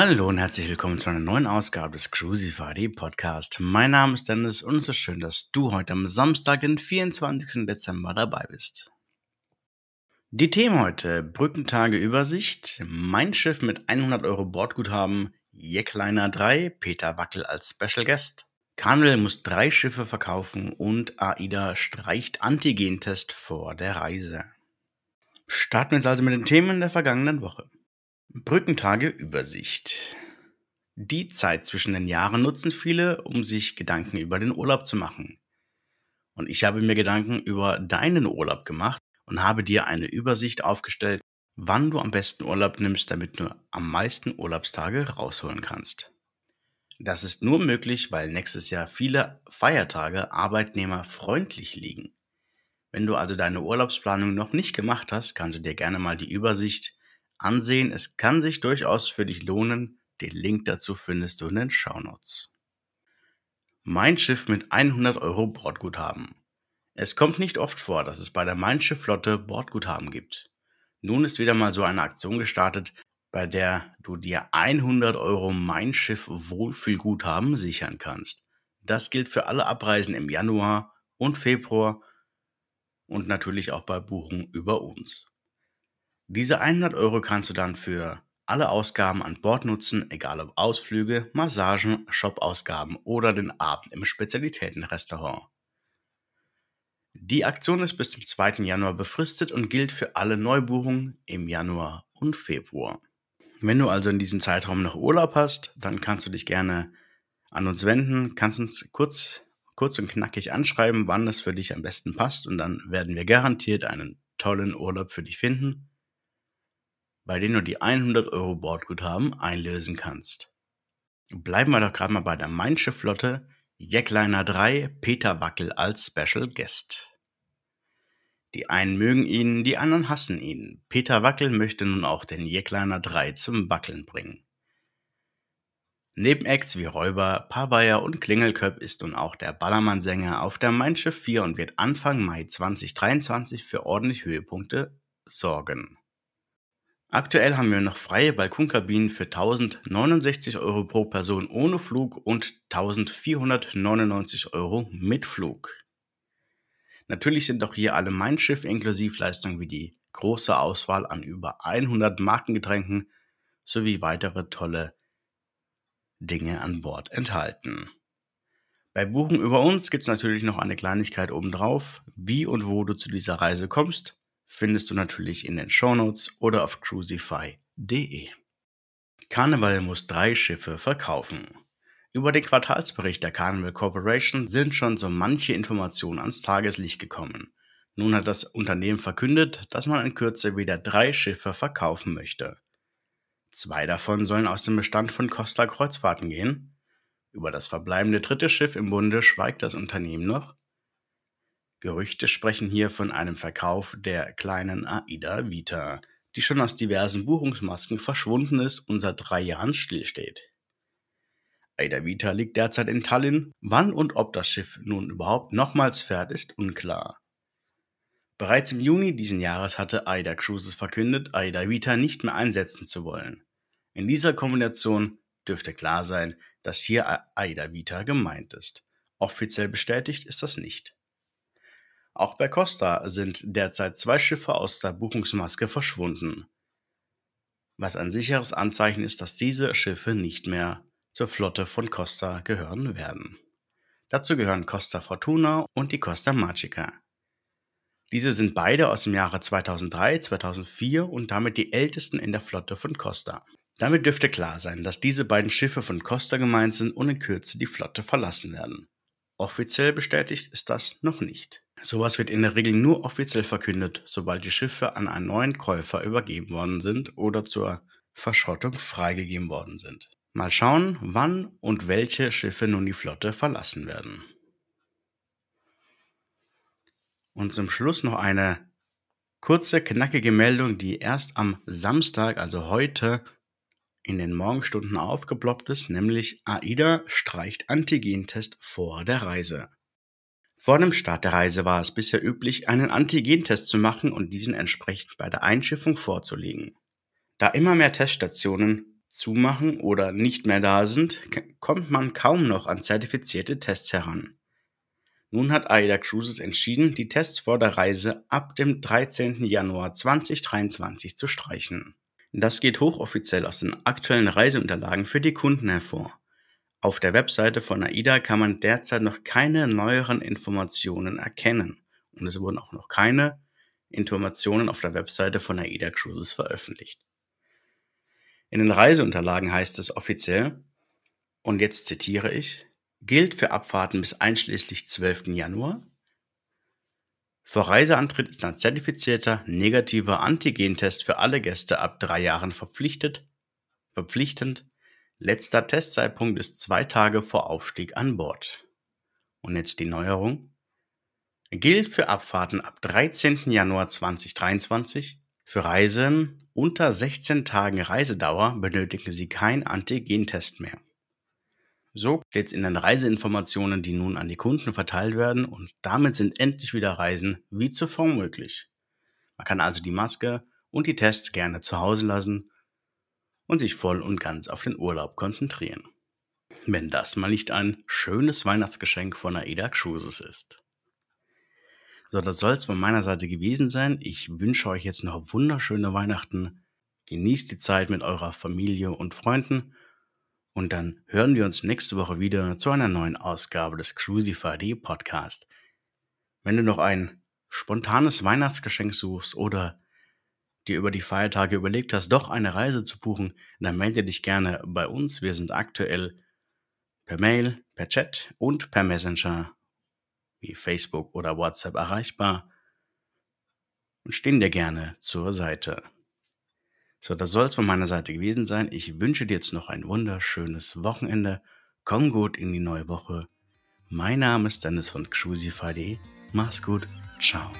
Hallo und herzlich willkommen zu einer neuen Ausgabe des Crucify Podcast. Mein Name ist Dennis und es ist schön, dass du heute am Samstag, den 24. Dezember dabei bist. Die Themen heute: Brückentage Übersicht, mein Schiff mit 100 Euro Bordguthaben, Jackliner 3, Peter Wackel als Special Guest, Carnival muss drei Schiffe verkaufen und AIDA streicht Antigentest vor der Reise. Starten wir jetzt also mit den Themen der vergangenen Woche. Brückentage Übersicht. Die Zeit zwischen den Jahren nutzen viele, um sich Gedanken über den Urlaub zu machen. Und ich habe mir Gedanken über deinen Urlaub gemacht und habe dir eine Übersicht aufgestellt, wann du am besten Urlaub nimmst, damit du am meisten Urlaubstage rausholen kannst. Das ist nur möglich, weil nächstes Jahr viele Feiertage arbeitnehmerfreundlich liegen. Wenn du also deine Urlaubsplanung noch nicht gemacht hast, kannst du dir gerne mal die Übersicht ansehen. Es kann sich durchaus für dich lohnen. Den Link dazu findest du in den Shownotes. Mein Schiff mit 100 Euro Bordguthaben. Es kommt nicht oft vor, dass es bei der Mein Schiff Flotte Bordguthaben gibt. Nun ist wieder mal so eine Aktion gestartet, bei der du dir 100 Euro Mein Schiff Wohlfühlguthaben sichern kannst. Das gilt für alle Abreisen im Januar und Februar und natürlich auch bei Buchungen über uns. Diese 100 Euro kannst du dann für alle Ausgaben an Bord nutzen, egal ob Ausflüge, Massagen, Shop-Ausgaben oder den Abend im Spezialitätenrestaurant. Die Aktion ist bis zum 2. Januar befristet und gilt für alle Neubuchungen im Januar und Februar. Wenn du also in diesem Zeitraum noch Urlaub hast, dann kannst du dich gerne an uns wenden, kannst uns kurz, kurz und knackig anschreiben, wann es für dich am besten passt und dann werden wir garantiert einen tollen Urlaub für dich finden bei denen du die 100 Euro Bordguthaben einlösen kannst. Bleiben wir doch gerade mal bei der Mein Schiff Flotte. Jackliner 3, Peter Wackel als Special Guest. Die einen mögen ihn, die anderen hassen ihn. Peter Wackel möchte nun auch den Jackliner 3 zum Wackeln bringen. Neben Acts wie Räuber, Pavaya und Klingelköpp ist nun auch der Ballermann-Sänger auf der Mein Schiff 4 und wird Anfang Mai 2023 für ordentlich Höhepunkte sorgen. Aktuell haben wir noch freie Balkonkabinen für 1069 Euro pro Person ohne Flug und 1499 Euro mit Flug. Natürlich sind auch hier alle Mein Schiff Inklusivleistungen wie die große Auswahl an über 100 Markengetränken sowie weitere tolle Dinge an Bord enthalten. Bei Buchen über uns gibt es natürlich noch eine Kleinigkeit obendrauf, wie und wo du zu dieser Reise kommst findest du natürlich in den Shownotes oder auf crucify.de. Carnival muss drei Schiffe verkaufen. Über den Quartalsbericht der Carnival Corporation sind schon so manche Informationen ans Tageslicht gekommen. Nun hat das Unternehmen verkündet, dass man in Kürze wieder drei Schiffe verkaufen möchte. Zwei davon sollen aus dem Bestand von Costa Kreuzfahrten gehen. Über das verbleibende dritte Schiff im Bunde schweigt das Unternehmen noch. Gerüchte sprechen hier von einem Verkauf der kleinen Aida Vita, die schon aus diversen Buchungsmasken verschwunden ist und seit drei Jahren stillsteht. Aida Vita liegt derzeit in Tallinn. Wann und ob das Schiff nun überhaupt nochmals fährt, ist unklar. Bereits im Juni diesen Jahres hatte Aida Cruises verkündet, Aida Vita nicht mehr einsetzen zu wollen. In dieser Kombination dürfte klar sein, dass hier Aida Vita gemeint ist. Offiziell bestätigt ist das nicht. Auch bei Costa sind derzeit zwei Schiffe aus der Buchungsmaske verschwunden, was ein sicheres Anzeichen ist, dass diese Schiffe nicht mehr zur Flotte von Costa gehören werden. Dazu gehören Costa Fortuna und die Costa Magica. Diese sind beide aus dem Jahre 2003, 2004 und damit die ältesten in der Flotte von Costa. Damit dürfte klar sein, dass diese beiden Schiffe von Costa gemeint sind und in Kürze die Flotte verlassen werden. Offiziell bestätigt ist das noch nicht. Sowas wird in der Regel nur offiziell verkündet, sobald die Schiffe an einen neuen Käufer übergeben worden sind oder zur Verschrottung freigegeben worden sind. Mal schauen, wann und welche Schiffe nun die Flotte verlassen werden. Und zum Schluss noch eine kurze, knackige Meldung, die erst am Samstag, also heute, in den Morgenstunden aufgeploppt ist, nämlich AIDA streicht Antigentest vor der Reise. Vor dem Start der Reise war es bisher üblich, einen Antigentest zu machen und diesen entsprechend bei der Einschiffung vorzulegen. Da immer mehr Teststationen zumachen oder nicht mehr da sind, kommt man kaum noch an zertifizierte Tests heran. Nun hat AIDA Cruises entschieden, die Tests vor der Reise ab dem 13. Januar 2023 zu streichen. Das geht hochoffiziell aus den aktuellen Reiseunterlagen für die Kunden hervor. Auf der Webseite von AIDA kann man derzeit noch keine neueren Informationen erkennen und es wurden auch noch keine Informationen auf der Webseite von AIDA Cruises veröffentlicht. In den Reiseunterlagen heißt es offiziell, und jetzt zitiere ich, gilt für Abfahrten bis einschließlich 12. Januar. Für Reiseantritt ist ein zertifizierter negativer Antigentest für alle Gäste ab drei Jahren verpflichtet, verpflichtend. Letzter Testzeitpunkt ist zwei Tage vor Aufstieg an Bord. Und jetzt die Neuerung. Gilt für Abfahrten ab 13. Januar 2023. Für Reisen unter 16 Tagen Reisedauer benötigen Sie keinen Antigentest mehr. So steht es in den Reiseinformationen, die nun an die Kunden verteilt werden und damit sind endlich wieder Reisen wie zuvor möglich. Man kann also die Maske und die Tests gerne zu Hause lassen und sich voll und ganz auf den Urlaub konzentrieren. Wenn das mal nicht ein schönes Weihnachtsgeschenk von AIDA Cruises ist. So, das soll es von meiner Seite gewesen sein. Ich wünsche euch jetzt noch wunderschöne Weihnachten. Genießt die Zeit mit eurer Familie und Freunden und dann hören wir uns nächste Woche wieder zu einer neuen Ausgabe des Crucify.de Podcast. Wenn du noch ein spontanes Weihnachtsgeschenk suchst oder dir über die Feiertage überlegt hast, doch eine Reise zu buchen, dann melde dich gerne bei uns. Wir sind aktuell per Mail, per Chat und per Messenger wie Facebook oder WhatsApp erreichbar und stehen dir gerne zur Seite. So, das soll es von meiner Seite gewesen sein. Ich wünsche dir jetzt noch ein wunderschönes Wochenende. Komm gut in die neue Woche. Mein Name ist Dennis von Crucify.de. Mach's gut. Ciao.